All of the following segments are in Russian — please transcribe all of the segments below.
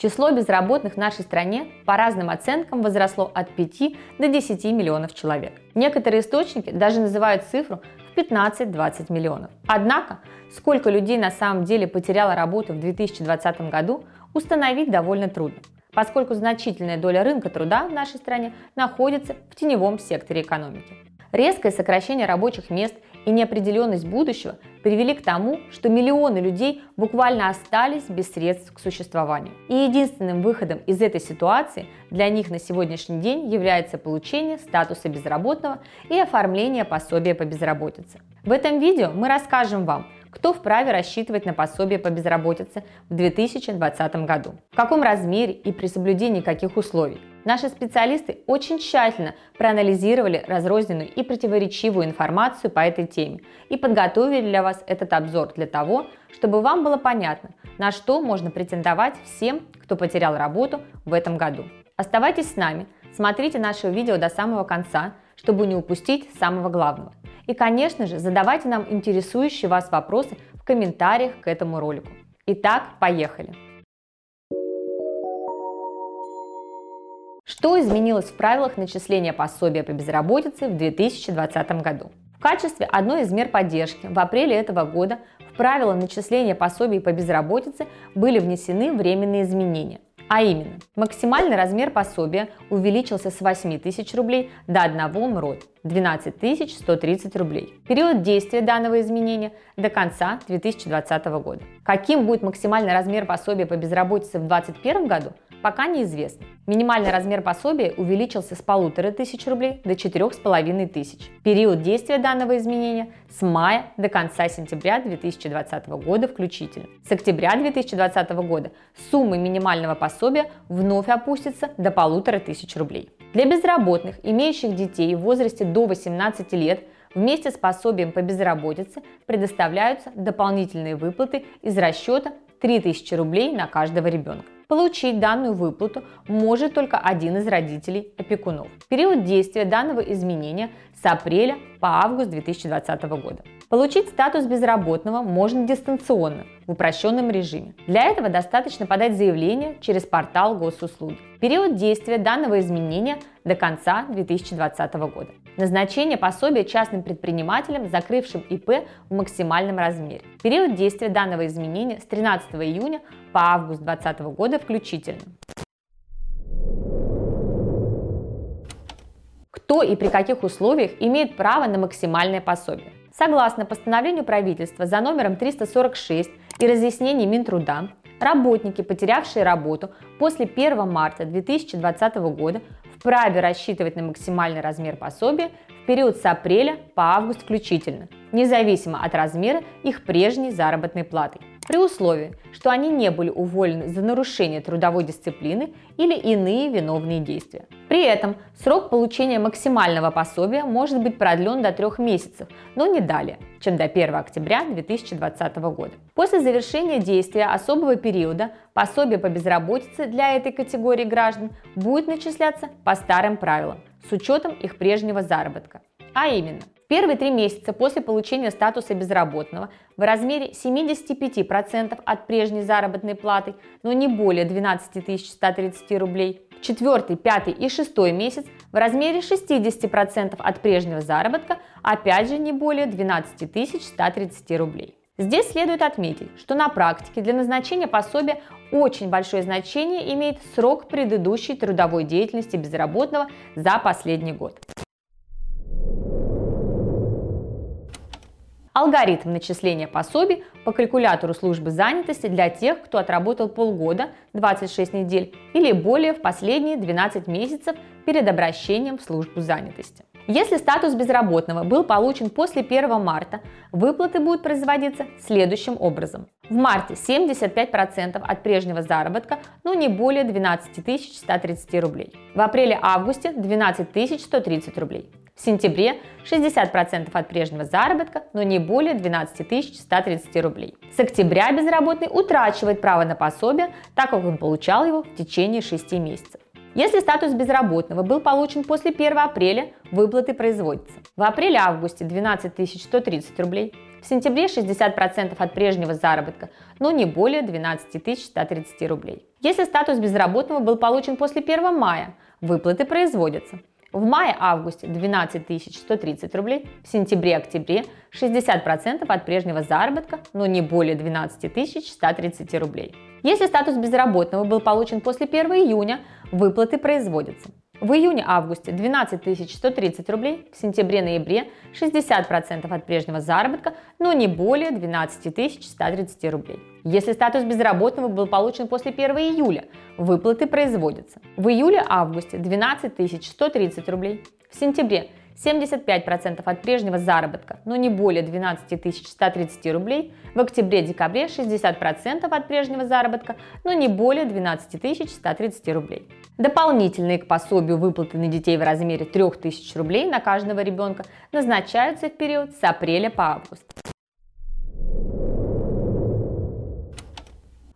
Число безработных в нашей стране по разным оценкам возросло от 5 до 10 миллионов человек. Некоторые источники даже называют цифру в 15-20 миллионов. Однако, сколько людей на самом деле потеряло работу в 2020 году, установить довольно трудно, поскольку значительная доля рынка труда в нашей стране находится в теневом секторе экономики. Резкое сокращение рабочих мест и неопределенность будущего привели к тому, что миллионы людей буквально остались без средств к существованию. И единственным выходом из этой ситуации для них на сегодняшний день является получение статуса безработного и оформление пособия по безработице. В этом видео мы расскажем вам, кто вправе рассчитывать на пособие по безработице в 2020 году, в каком размере и при соблюдении каких условий. Наши специалисты очень тщательно проанализировали разрозненную и противоречивую информацию по этой теме и подготовили для вас этот обзор для того, чтобы вам было понятно, на что можно претендовать всем, кто потерял работу в этом году. Оставайтесь с нами, смотрите наше видео до самого конца, чтобы не упустить самого главного. И, конечно же, задавайте нам интересующие вас вопросы в комментариях к этому ролику. Итак, поехали! Что изменилось в правилах начисления пособия по безработице в 2020 году? В качестве одной из мер поддержки в апреле этого года в правила начисления пособий по безработице были внесены временные изменения. А именно, максимальный размер пособия увеличился с 8 тысяч рублей до 1 МРОД – 12 130 рублей. Период действия данного изменения до конца 2020 года. Каким будет максимальный размер пособия по безработице в 2021 году, пока неизвестно. Минимальный размер пособия увеличился с полутора тысяч рублей до четырех с половиной тысяч. Период действия данного изменения с мая до конца сентября 2020 года включительно. С октября 2020 года сумма минимального пособия вновь опустится до полутора тысяч рублей. Для безработных, имеющих детей в возрасте до 18 лет, вместе с пособием по безработице предоставляются дополнительные выплаты из расчета 3000 рублей на каждого ребенка. Получить данную выплату может только один из родителей опекунов. Период действия данного изменения с апреля по август 2020 года. Получить статус безработного можно дистанционно, в упрощенном режиме. Для этого достаточно подать заявление через портал госуслуги. Период действия данного изменения до конца 2020 года. Назначение пособия частным предпринимателям, закрывшим ИП в максимальном размере. Период действия данного изменения с 13 июня по август 2020 года включительно. Кто и при каких условиях имеет право на максимальное пособие? Согласно постановлению правительства за номером 346 и разъяснений Минтруда, работники, потерявшие работу после 1 марта 2020 года, вправе рассчитывать на максимальный размер пособия в период с апреля по август включительно, независимо от размера их прежней заработной платы при условии, что они не были уволены за нарушение трудовой дисциплины или иные виновные действия. При этом срок получения максимального пособия может быть продлен до трех месяцев, но не далее, чем до 1 октября 2020 года. После завершения действия особого периода пособие по безработице для этой категории граждан будет начисляться по старым правилам с учетом их прежнего заработка. А именно, Первые три месяца после получения статуса безработного в размере 75% от прежней заработной платы, но не более 12 130 рублей. Четвертый, пятый и шестой месяц в размере 60% от прежнего заработка, опять же не более 12 130 рублей. Здесь следует отметить, что на практике для назначения пособия очень большое значение имеет срок предыдущей трудовой деятельности безработного за последний год. Алгоритм начисления пособий по калькулятору службы занятости для тех, кто отработал полгода, 26 недель или более в последние 12 месяцев перед обращением в службу занятости. Если статус безработного был получен после 1 марта, выплаты будут производиться следующим образом. В марте 75% от прежнего заработка, но не более 12 130 рублей. В апреле-августе 12 130 рублей. Сентябре 60% от прежнего заработка, но не более 12 130 рублей. С октября безработный утрачивает право на пособие, так как он получал его в течение 6 месяцев. Если статус безработного был получен после 1 апреля, выплаты производятся. В апреле-августе 12 130 рублей, в сентябре 60% от прежнего заработка, но не более 12 130 рублей. Если статус безработного был получен после 1 мая, выплаты производятся. В мае-августе 12 130 рублей, в сентябре-октябре 60% от прежнего заработка, но не более 12 130 рублей. Если статус безработного был получен после 1 июня, выплаты производятся. В июне-августе 12 130 рублей, в сентябре-ноябре 60% от прежнего заработка, но не более 12 130 рублей. Если статус безработного был получен после 1 июля, выплаты производятся. В июле-августе 12 130 рублей, в сентябре 75% от прежнего заработка, но не более 12 130 рублей, в октябре-декабре 60% от прежнего заработка, но не более 12 130 рублей. Дополнительные к пособию выплаты на детей в размере 3000 рублей на каждого ребенка назначаются в период с апреля по август.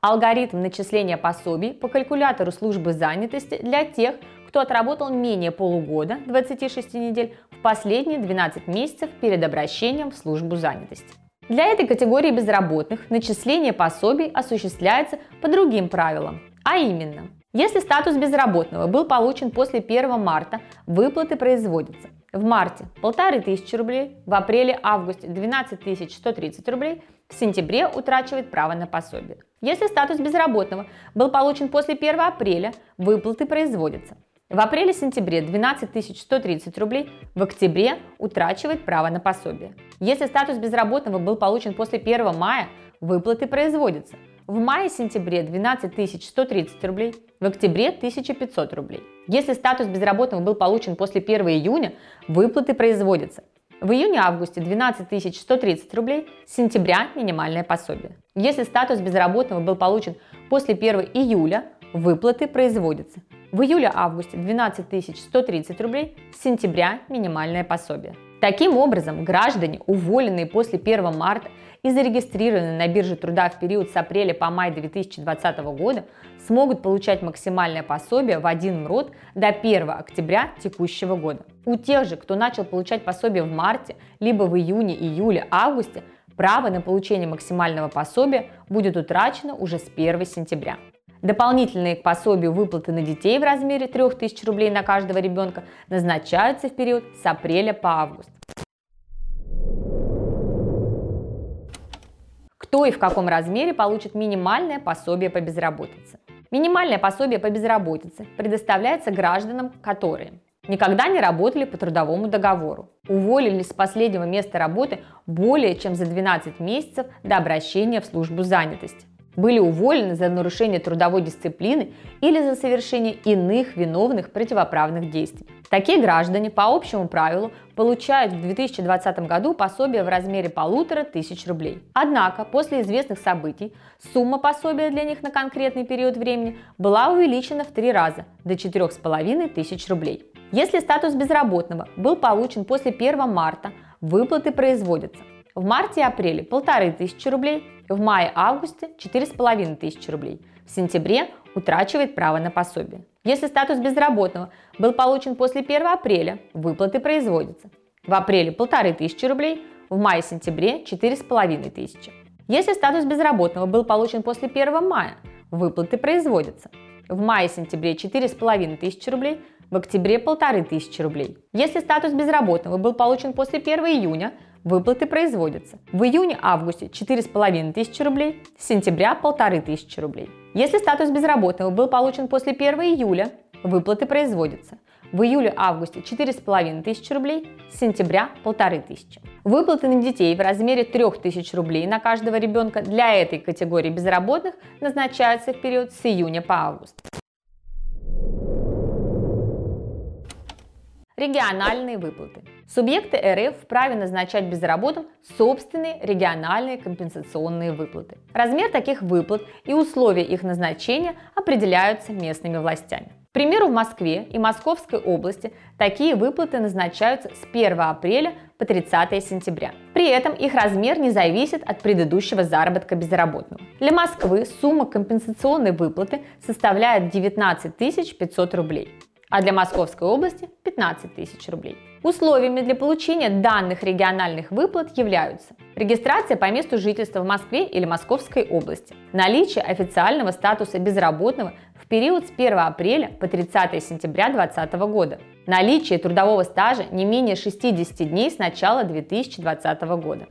Алгоритм начисления пособий по калькулятору службы занятости для тех, кто отработал менее полугода, 26 недель, последние 12 месяцев перед обращением в службу занятости. Для этой категории безработных начисление пособий осуществляется по другим правилам, а именно, если статус безработного был получен после 1 марта, выплаты производятся в марте 1500 рублей, в апреле-августе 12 130 рублей, в сентябре утрачивает право на пособие. Если статус безработного был получен после 1 апреля, выплаты производятся в апреле-сентябре 12 130 рублей, в октябре утрачивает право на пособие. Если статус безработного был получен после 1 мая, выплаты производятся. В мае-сентябре 12 130 рублей, в октябре 1500 рублей. Если статус безработного был получен после 1 июня, выплаты производятся. В июне-августе 12 130 рублей, с сентября минимальное пособие. Если статус безработного был получен после 1 июля, выплаты производятся. В июле-августе 12 130 рублей, с сентября минимальное пособие. Таким образом, граждане, уволенные после 1 марта и зарегистрированные на бирже труда в период с апреля по май 2020 года, смогут получать максимальное пособие в один МРОД до 1 октября текущего года. У тех же, кто начал получать пособие в марте, либо в июне, июле, августе, право на получение максимального пособия будет утрачено уже с 1 сентября. Дополнительные к пособию выплаты на детей в размере 3000 рублей на каждого ребенка назначаются в период с апреля по август. Кто и в каком размере получит минимальное пособие по безработице? Минимальное пособие по безработице предоставляется гражданам, которые никогда не работали по трудовому договору, уволились с последнего места работы более чем за 12 месяцев до обращения в службу занятости, были уволены за нарушение трудовой дисциплины или за совершение иных виновных противоправных действий. Такие граждане по общему правилу получают в 2020 году пособие в размере полутора тысяч рублей. Однако после известных событий сумма пособия для них на конкретный период времени была увеличена в три раза до четырех с половиной тысяч рублей. Если статус безработного был получен после 1 марта, выплаты производятся в марте и апреле полторы тысячи рублей, в мае-августе 4,5 тысячи рублей. В сентябре утрачивает право на пособие. Если статус безработного был получен после 1 апреля, выплаты производятся. В апреле полторы тысячи рублей, в мае-сентябре 4,5 тысячи. Если статус безработного был получен после 1 мая, выплаты производятся. В мае-сентябре 4,5 тысячи рублей, в октябре полторы тысячи рублей. Если статус безработного был получен после 1 июня, Выплаты производятся. В июне-августе 4,5 тысячи рублей, с сентября 1500 рублей. Если статус безработного был получен после 1 июля, выплаты производятся. В июле-августе 4,5 тысячи рублей, с сентября 1500. Выплаты на детей в размере 3000 рублей на каждого ребенка для этой категории безработных назначаются в период с июня по август. Региональные выплаты. Субъекты РФ вправе назначать безработным собственные региональные компенсационные выплаты. Размер таких выплат и условия их назначения определяются местными властями. К примеру, в Москве и Московской области такие выплаты назначаются с 1 апреля по 30 сентября. При этом их размер не зависит от предыдущего заработка безработного. Для Москвы сумма компенсационной выплаты составляет 19 500 рублей а для Московской области 15 тысяч рублей. Условиями для получения данных региональных выплат являются регистрация по месту жительства в Москве или Московской области, наличие официального статуса безработного в период с 1 апреля по 30 сентября 2020 года, наличие трудового стажа не менее 60 дней с начала 2020 года.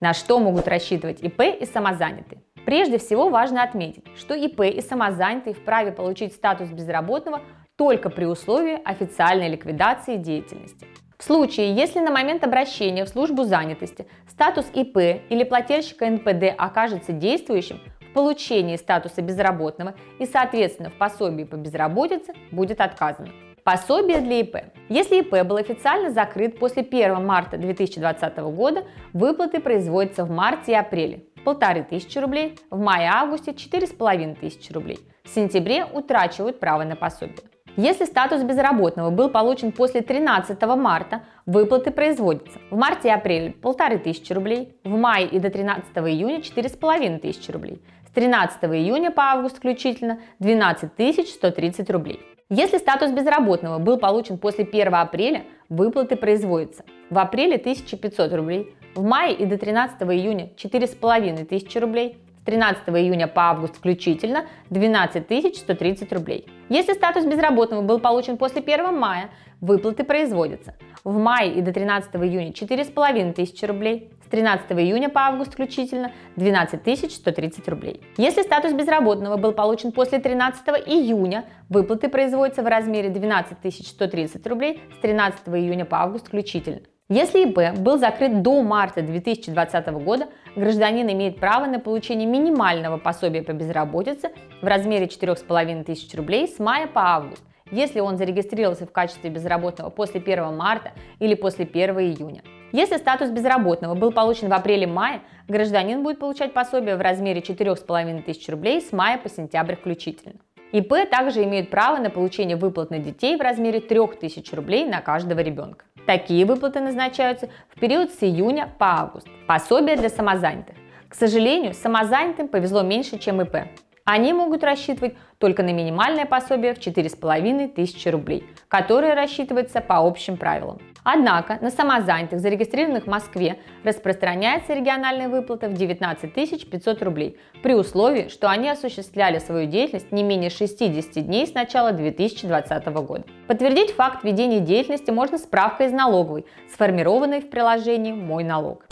На что могут рассчитывать ИП и самозанятые? Прежде всего важно отметить, что ИП и самозанятые вправе получить статус безработного только при условии официальной ликвидации деятельности. В случае, если на момент обращения в службу занятости статус ИП или плательщика НПД окажется действующим, в получении статуса безработного и, соответственно, в пособии по безработице будет отказано. Пособие для ИП. Если ИП был официально закрыт после 1 марта 2020 года, выплаты производятся в марте и апреле полторы тысячи рублей, в мае-августе четыре с половиной тысячи рублей. В сентябре утрачивают право на пособие. Если статус безработного был получен после 13 марта, выплаты производятся в марте и апреле полторы тысячи рублей, в мае и до 13 июня четыре с половиной тысячи рублей, с 13 июня по август включительно 12 130 рублей. Если статус безработного был получен после 1 апреля, выплаты производятся в апреле 1500 рублей, в мае и до 13 июня 4,5 тысячи рублей, с 13 июня по август включительно 12 130 рублей. Если статус безработного был получен после 1 мая, выплаты производятся в мае и до 13 июня 4,5 тысячи рублей, с 13 июня по август включительно 12 130 рублей. Если статус безработного был получен после 13 июня, выплаты производятся в размере 12 130 рублей с 13 июня по август включительно. Если ИП был закрыт до марта 2020 года, гражданин имеет право на получение минимального пособия по безработице в размере 4,5 тысяч рублей с мая по август, если он зарегистрировался в качестве безработного после 1 марта или после 1 июня. Если статус безработного был получен в апреле-мае, гражданин будет получать пособие в размере 4,5 тысяч рублей с мая по сентябрь включительно. ИП также имеют право на получение выплат на детей в размере 3000 рублей на каждого ребенка. Такие выплаты назначаются в период с июня по август. Пособие для самозанятых. К сожалению, самозанятым повезло меньше, чем ИП. Они могут рассчитывать только на минимальное пособие в 4,5 тысячи рублей, которое рассчитывается по общим правилам. Однако на самозанятых, зарегистрированных в Москве, распространяется региональная выплата в 19 500 рублей, при условии, что они осуществляли свою деятельность не менее 60 дней с начала 2020 года. Подтвердить факт ведения деятельности можно справкой из налоговой, сформированной в приложении «Мой налог».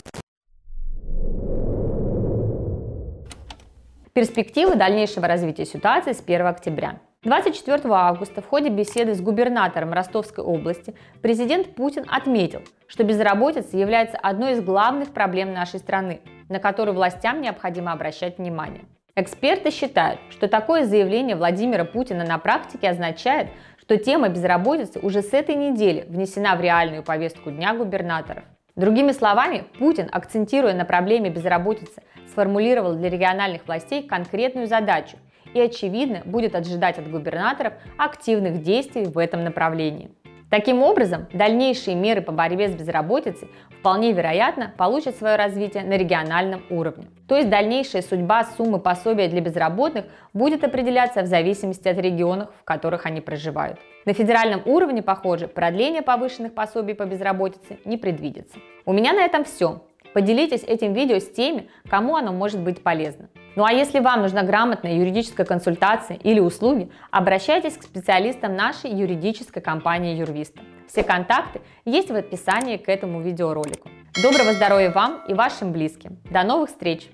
Перспективы дальнейшего развития ситуации с 1 октября. 24 августа в ходе беседы с губернатором Ростовской области президент Путин отметил, что безработица является одной из главных проблем нашей страны, на которую властям необходимо обращать внимание. Эксперты считают, что такое заявление Владимира Путина на практике означает, что тема безработицы уже с этой недели внесена в реальную повестку дня губернаторов. Другими словами, Путин, акцентируя на проблеме безработицы, сформулировал для региональных властей конкретную задачу и, очевидно, будет ожидать от губернаторов активных действий в этом направлении. Таким образом, дальнейшие меры по борьбе с безработицей вполне вероятно получат свое развитие на региональном уровне. То есть дальнейшая судьба суммы пособия для безработных будет определяться в зависимости от регионов, в которых они проживают. На федеральном уровне, похоже, продление повышенных пособий по безработице не предвидится. У меня на этом все. Поделитесь этим видео с теми, кому оно может быть полезно. Ну а если вам нужна грамотная юридическая консультация или услуги, обращайтесь к специалистам нашей юридической компании Юрвиста. Все контакты есть в описании к этому видеоролику. Доброго здоровья вам и вашим близким. До новых встреч!